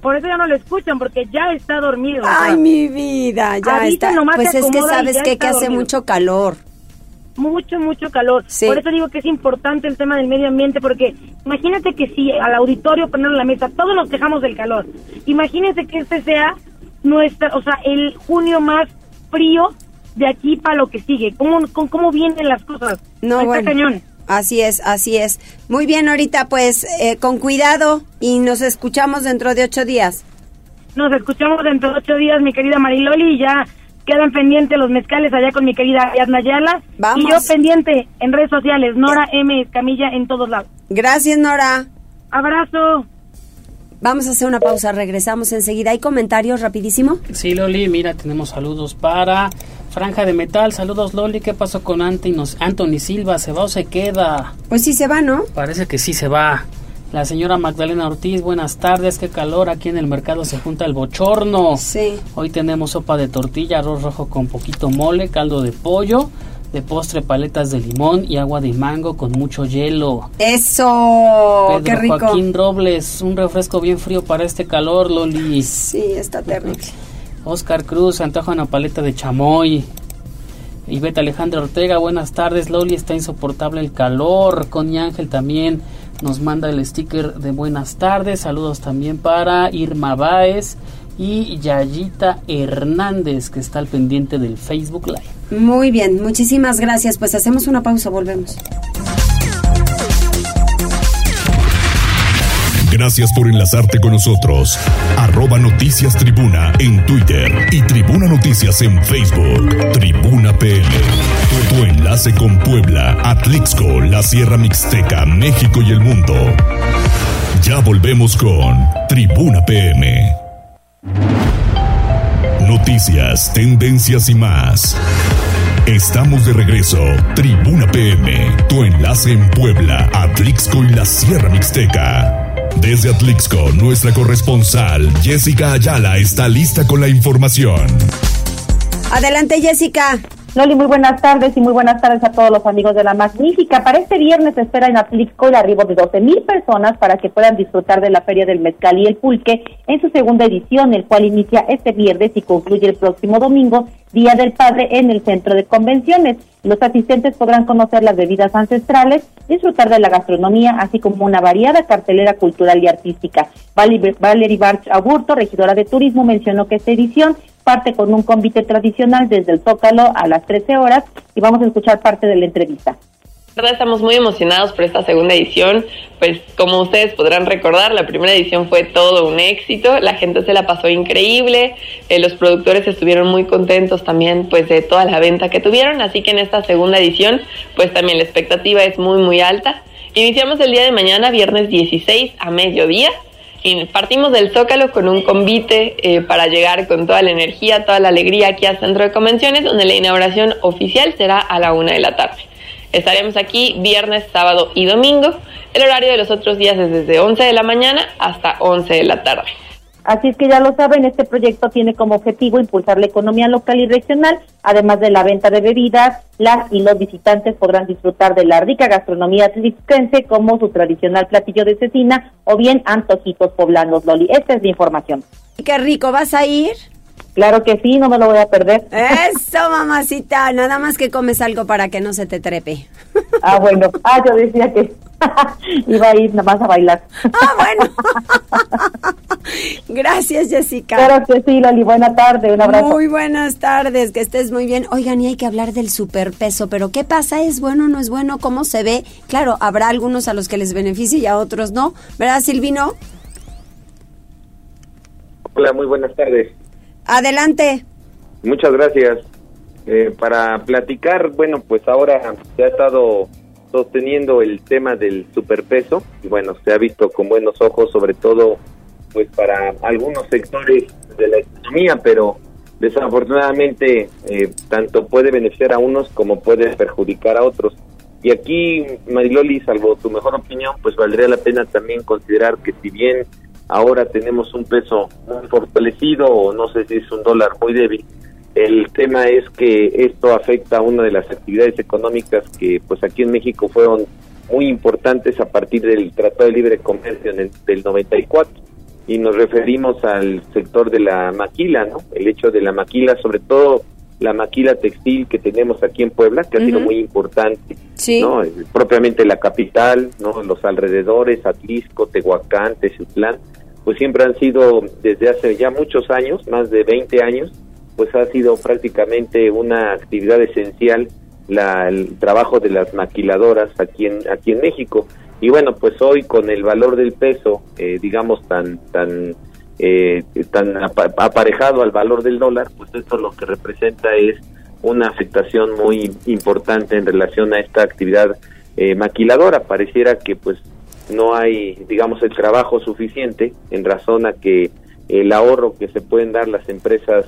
Por eso ya no lo escuchan, porque ya está dormido. Ay, mi vida, ya está. Pues es que sabes que, que hace mucho calor. Mucho, mucho calor. Por eso digo que es importante el tema del medio ambiente, porque imagínate que si al auditorio ponerlo en la mesa, todos nos quejamos del calor. Imagínense que este sea nuestra, o sea, el junio más frío de aquí para lo que sigue. ¿Cómo, con, cómo vienen las cosas? No, bueno. cañón. Así es, así es. Muy bien, ahorita pues eh, con cuidado y nos escuchamos dentro de ocho días. Nos escuchamos dentro de ocho días, mi querida Mariloli, y ya quedan pendientes los mezcales allá con mi querida Yasna Yala. Vamos. Y yo pendiente en redes sociales, Nora M. Escamilla en todos lados. Gracias, Nora. Abrazo. Vamos a hacer una pausa, regresamos enseguida. ¿Hay comentarios rapidísimo? Sí, Loli, mira, tenemos saludos para Franja de Metal. Saludos, Loli. ¿Qué pasó con Anthony, Anthony Silva? ¿Se va o se queda? Pues sí se va, ¿no? Parece que sí se va. La señora Magdalena Ortiz, buenas tardes. Qué calor aquí en el mercado se junta el bochorno. Sí. Hoy tenemos sopa de tortilla, arroz rojo con poquito mole, caldo de pollo, de postre paletas de limón y agua de mango con mucho hielo. Eso, qué rico. Joaquín Robles, un refresco bien frío para este calor, Loli. Sí, está terrible. Oscar Cruz, antoja una paleta de chamoy. Ivette Alejandra Ortega, buenas tardes. Loli, está insoportable el calor. Connie Ángel también nos manda el sticker de buenas tardes. Saludos también para Irma Báez y Yayita Hernández, que está al pendiente del Facebook Live. Muy bien, muchísimas gracias. Pues hacemos una pausa, volvemos. Gracias por enlazarte con nosotros. Arroba Noticias Tribuna en Twitter y Tribuna Noticias en Facebook. Tribuna PM. Tu, tu enlace con Puebla, Atlixco, la Sierra Mixteca, México y el mundo. Ya volvemos con Tribuna PM. Noticias, tendencias y más. Estamos de regreso. Tribuna PM, tu enlace en Puebla, Atlixco y la Sierra Mixteca. Desde Atlixco, nuestra corresponsal Jessica Ayala está lista con la información. Adelante, Jessica. Loli, muy buenas tardes y muy buenas tardes a todos los amigos de la Magnífica. Para este viernes se espera en Atlixco el arribo de 12 mil personas para que puedan disfrutar de la Feria del Mezcal y el Pulque en su segunda edición, el cual inicia este viernes y concluye el próximo domingo, Día del Padre, en el Centro de Convenciones. Los asistentes podrán conocer las bebidas ancestrales, disfrutar de la gastronomía, así como una variada cartelera cultural y artística. Valerie Barch Aburto, regidora de Turismo, mencionó que esta edición parte con un convite tradicional desde el Zócalo a las 13 horas y vamos a escuchar parte de la entrevista. Estamos muy emocionados por esta segunda edición, pues como ustedes podrán recordar, la primera edición fue todo un éxito, la gente se la pasó increíble, eh, los productores estuvieron muy contentos también pues de toda la venta que tuvieron, así que en esta segunda edición pues también la expectativa es muy muy alta. Iniciamos el día de mañana, viernes 16 a mediodía, partimos del Zócalo con un convite eh, para llegar con toda la energía, toda la alegría aquí al Centro de Convenciones, donde la inauguración oficial será a la una de la tarde. Estaremos aquí viernes, sábado y domingo. El horario de los otros días es desde 11 de la mañana hasta 11 de la tarde. Así es que ya lo saben, este proyecto tiene como objetivo impulsar la economía local y regional, además de la venta de bebidas, las y los visitantes podrán disfrutar de la rica gastronomía atlixquense como su tradicional platillo de cecina o bien antojitos poblanos, Loli. Esta es la información. Qué rico, ¿vas a ir? Claro que sí, no me lo voy a perder. Eso, mamacita, nada más que comes algo para que no se te trepe. Ah, bueno. Ah, yo decía que iba a ir nada más a bailar. Ah, bueno. Gracias, Jessica. Claro que sí, Loli. Buena tarde, un abrazo. Muy buenas tardes, que estés muy bien. Oigan, y hay que hablar del superpeso, pero ¿qué pasa? ¿Es bueno o no es bueno? ¿Cómo se ve? Claro, habrá algunos a los que les beneficie y a otros no. ¿Verdad, Silvino? Hola, muy buenas tardes. Adelante. Muchas gracias. Eh, para platicar, bueno, pues ahora se ha estado sosteniendo el tema del superpeso y bueno, se ha visto con buenos ojos, sobre todo pues para algunos sectores de la economía, pero desafortunadamente eh, tanto puede beneficiar a unos como puede perjudicar a otros. Y aquí, Mariloli, salvo tu mejor opinión, pues valdría la pena también considerar que si bien ahora tenemos un peso muy fortalecido o no sé si es un dólar muy débil, el tema es que esto afecta a una de las actividades económicas que pues aquí en México fueron muy importantes a partir del Tratado de Libre Comercio en el, del 94 y nos referimos al sector de la maquila, ¿no? El hecho de la maquila, sobre todo la maquila textil que tenemos aquí en Puebla, que ha sido muy importante, ¿no? Propiamente la capital, ¿no? Los alrededores, Atlisco, Tehuacán, Teciutlán, pues siempre han sido desde hace ya muchos años, más de 20 años, pues ha sido prácticamente una actividad esencial la, el trabajo de las maquiladoras aquí en aquí en México y bueno pues hoy con el valor del peso eh, digamos tan tan eh, tan aparejado al valor del dólar pues esto lo que representa es una afectación muy importante en relación a esta actividad eh, maquiladora. Pareciera que pues no hay, digamos, el trabajo suficiente en razón a que el ahorro que se pueden dar las empresas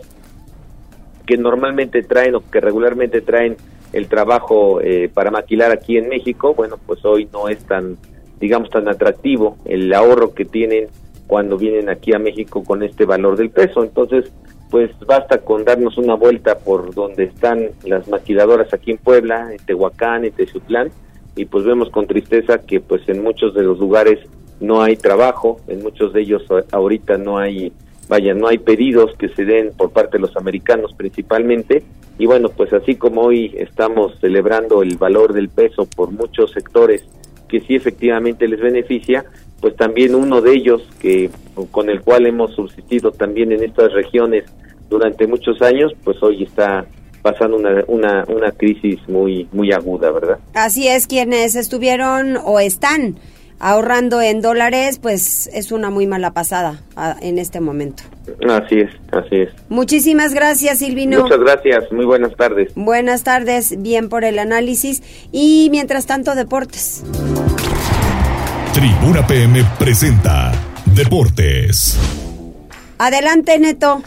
que normalmente traen o que regularmente traen el trabajo eh, para maquilar aquí en México, bueno, pues hoy no es tan, digamos, tan atractivo el ahorro que tienen cuando vienen aquí a México con este valor del peso. Entonces, pues basta con darnos una vuelta por donde están las maquiladoras aquí en Puebla, en Tehuacán, en Tezutlán, y pues vemos con tristeza que pues en muchos de los lugares no hay trabajo, en muchos de ellos ahorita no hay, vaya, no hay pedidos que se den por parte de los americanos principalmente, y bueno, pues así como hoy estamos celebrando el valor del peso por muchos sectores que sí efectivamente les beneficia, pues también uno de ellos que con el cual hemos subsistido también en estas regiones durante muchos años, pues hoy está pasando una, una, una crisis muy muy aguda, ¿verdad? Así es, quienes estuvieron o están ahorrando en dólares, pues es una muy mala pasada ah, en este momento. Así es, así es. Muchísimas gracias, Silvino. Muchas gracias, muy buenas tardes. Buenas tardes, bien por el análisis. Y mientras tanto, deportes. Tribuna PM presenta Deportes. Adelante, Neto.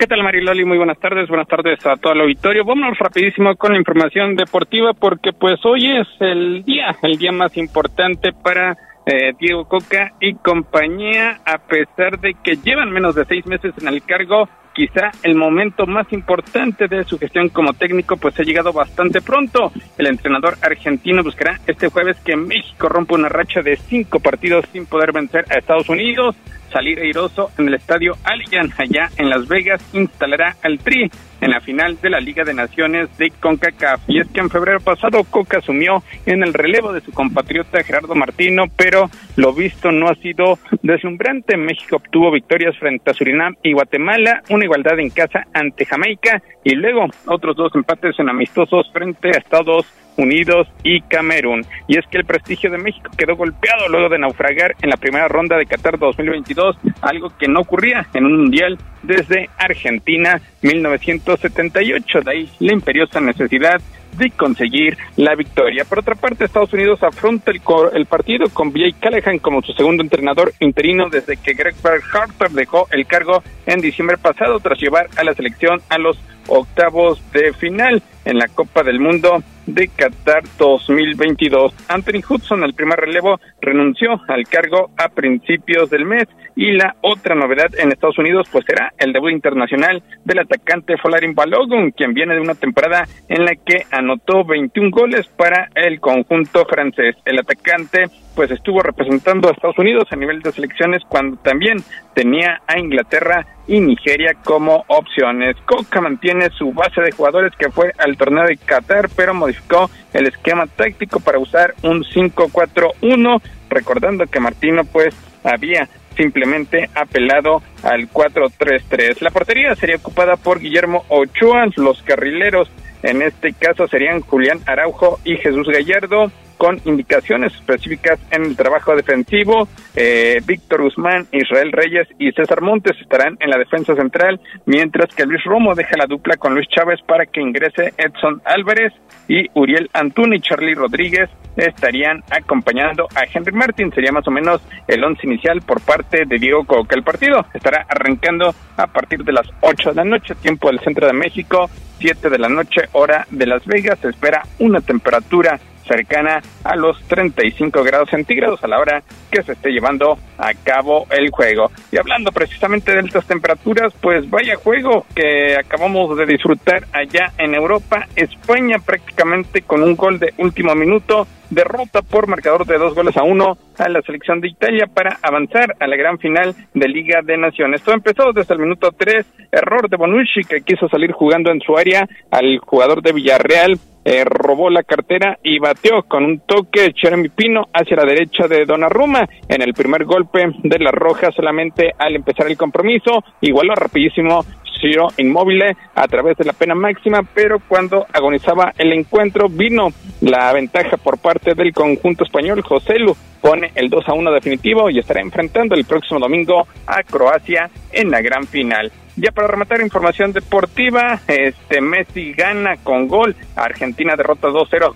¿Qué tal Mariloli? Muy buenas tardes, buenas tardes a todo el auditorio. Vámonos rapidísimo con la información deportiva porque pues hoy es el día, el día más importante para eh, Diego Coca y compañía, a pesar de que llevan menos de seis meses en el cargo, quizá el momento más importante de su gestión como técnico pues ha llegado bastante pronto. El entrenador argentino buscará este jueves que México rompa una racha de cinco partidos sin poder vencer a Estados Unidos salir airoso en el estadio Allianz allá en Las Vegas instalará al Tri en la final de la Liga de Naciones de CONCACAF. Y es que en febrero pasado Coca asumió en el relevo de su compatriota Gerardo Martino, pero lo visto no ha sido deslumbrante. México obtuvo victorias frente a Surinam y Guatemala, una igualdad en casa ante Jamaica y luego otros dos empates en amistosos frente a Estados Unidos y Camerún. Y es que el prestigio de México quedó golpeado luego de naufragar en la primera ronda de Qatar 2022, algo que no ocurría en un mundial desde Argentina 1978. De ahí la imperiosa necesidad de conseguir la victoria. Por otra parte, Estados Unidos afronta el, el partido con Jay Callahan como su segundo entrenador interino desde que Greg Harper dejó el cargo en diciembre pasado tras llevar a la selección a los octavos de final en la Copa del Mundo de Qatar 2022. Anthony Hudson, el primer relevo, renunció al cargo a principios del mes y la otra novedad en Estados Unidos pues será el debut internacional del atacante Folarin Balogun, quien viene de una temporada en la que anotó 21 goles para el conjunto francés. El atacante pues estuvo representando a Estados Unidos a nivel de selecciones cuando también tenía a Inglaterra y Nigeria como opciones. Coca mantiene su base de jugadores que fue al torneo de Qatar, pero modificó el esquema táctico para usar un 5-4-1, recordando que Martino pues había simplemente apelado al 4-3-3. La portería sería ocupada por Guillermo Ochoa, los carrileros en este caso serían Julián Araujo y Jesús Gallardo con indicaciones específicas en el trabajo defensivo. Eh, Víctor Guzmán, Israel Reyes y César Montes estarán en la defensa central, mientras que Luis Romo deja la dupla con Luis Chávez para que ingrese Edson Álvarez y Uriel Antún y Charlie Rodríguez estarían acompañando a Henry Martin. Sería más o menos el once inicial por parte de Diego Coca. El partido estará arrancando a partir de las 8 de la noche, tiempo del centro de México, 7 de la noche, hora de Las Vegas. Se espera una temperatura cercana a los 35 grados centígrados a la hora que se esté llevando a cabo el juego. Y hablando precisamente de estas temperaturas, pues vaya juego que acabamos de disfrutar allá en Europa. España prácticamente con un gol de último minuto derrota por marcador de dos goles a uno a la selección de Italia para avanzar a la gran final de Liga de Naciones. Todo empezó desde el minuto tres, error de Bonucci que quiso salir jugando en su área al jugador de Villarreal eh, robó la cartera y bateó con un toque Jeremy Pino hacia la derecha de Donnarumma en el primer golpe de la roja solamente al empezar el compromiso igualó rapidísimo Ciro Inmóvil a través de la pena máxima, pero cuando agonizaba el encuentro vino la ventaja por parte del conjunto español. José Lu pone el 2 a 1 definitivo y estará enfrentando el próximo domingo a Croacia en la gran final. Ya para rematar información deportiva, este Messi gana con gol, Argentina derrota 2-0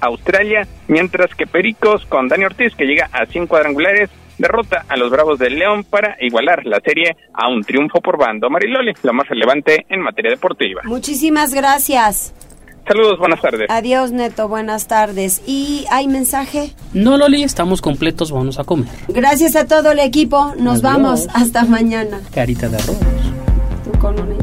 Australia, mientras que Pericos con Dani Ortiz, que llega a 100 cuadrangulares, derrota a los Bravos del León para igualar la serie a un triunfo por bando. Mariloli, lo más relevante en materia deportiva. Muchísimas gracias. Saludos, buenas tardes. Adiós, Neto, buenas tardes. ¿Y hay mensaje? No, Loli, estamos completos, vamos a comer. Gracias a todo el equipo, nos vamos, hasta mañana. Carita de arroz. Con un.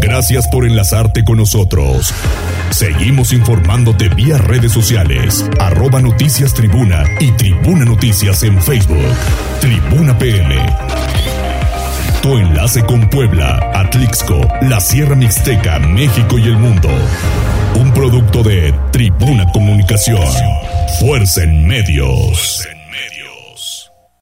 Gracias por enlazarte con nosotros. Seguimos informándote vía redes sociales, arroba noticias tribuna y tribuna noticias en Facebook. Tribuna PM. Tu enlace con Puebla, Atlixco, la Sierra Mixteca, México y el mundo. Un producto de Tribuna Comunicación. Fuerza en medios.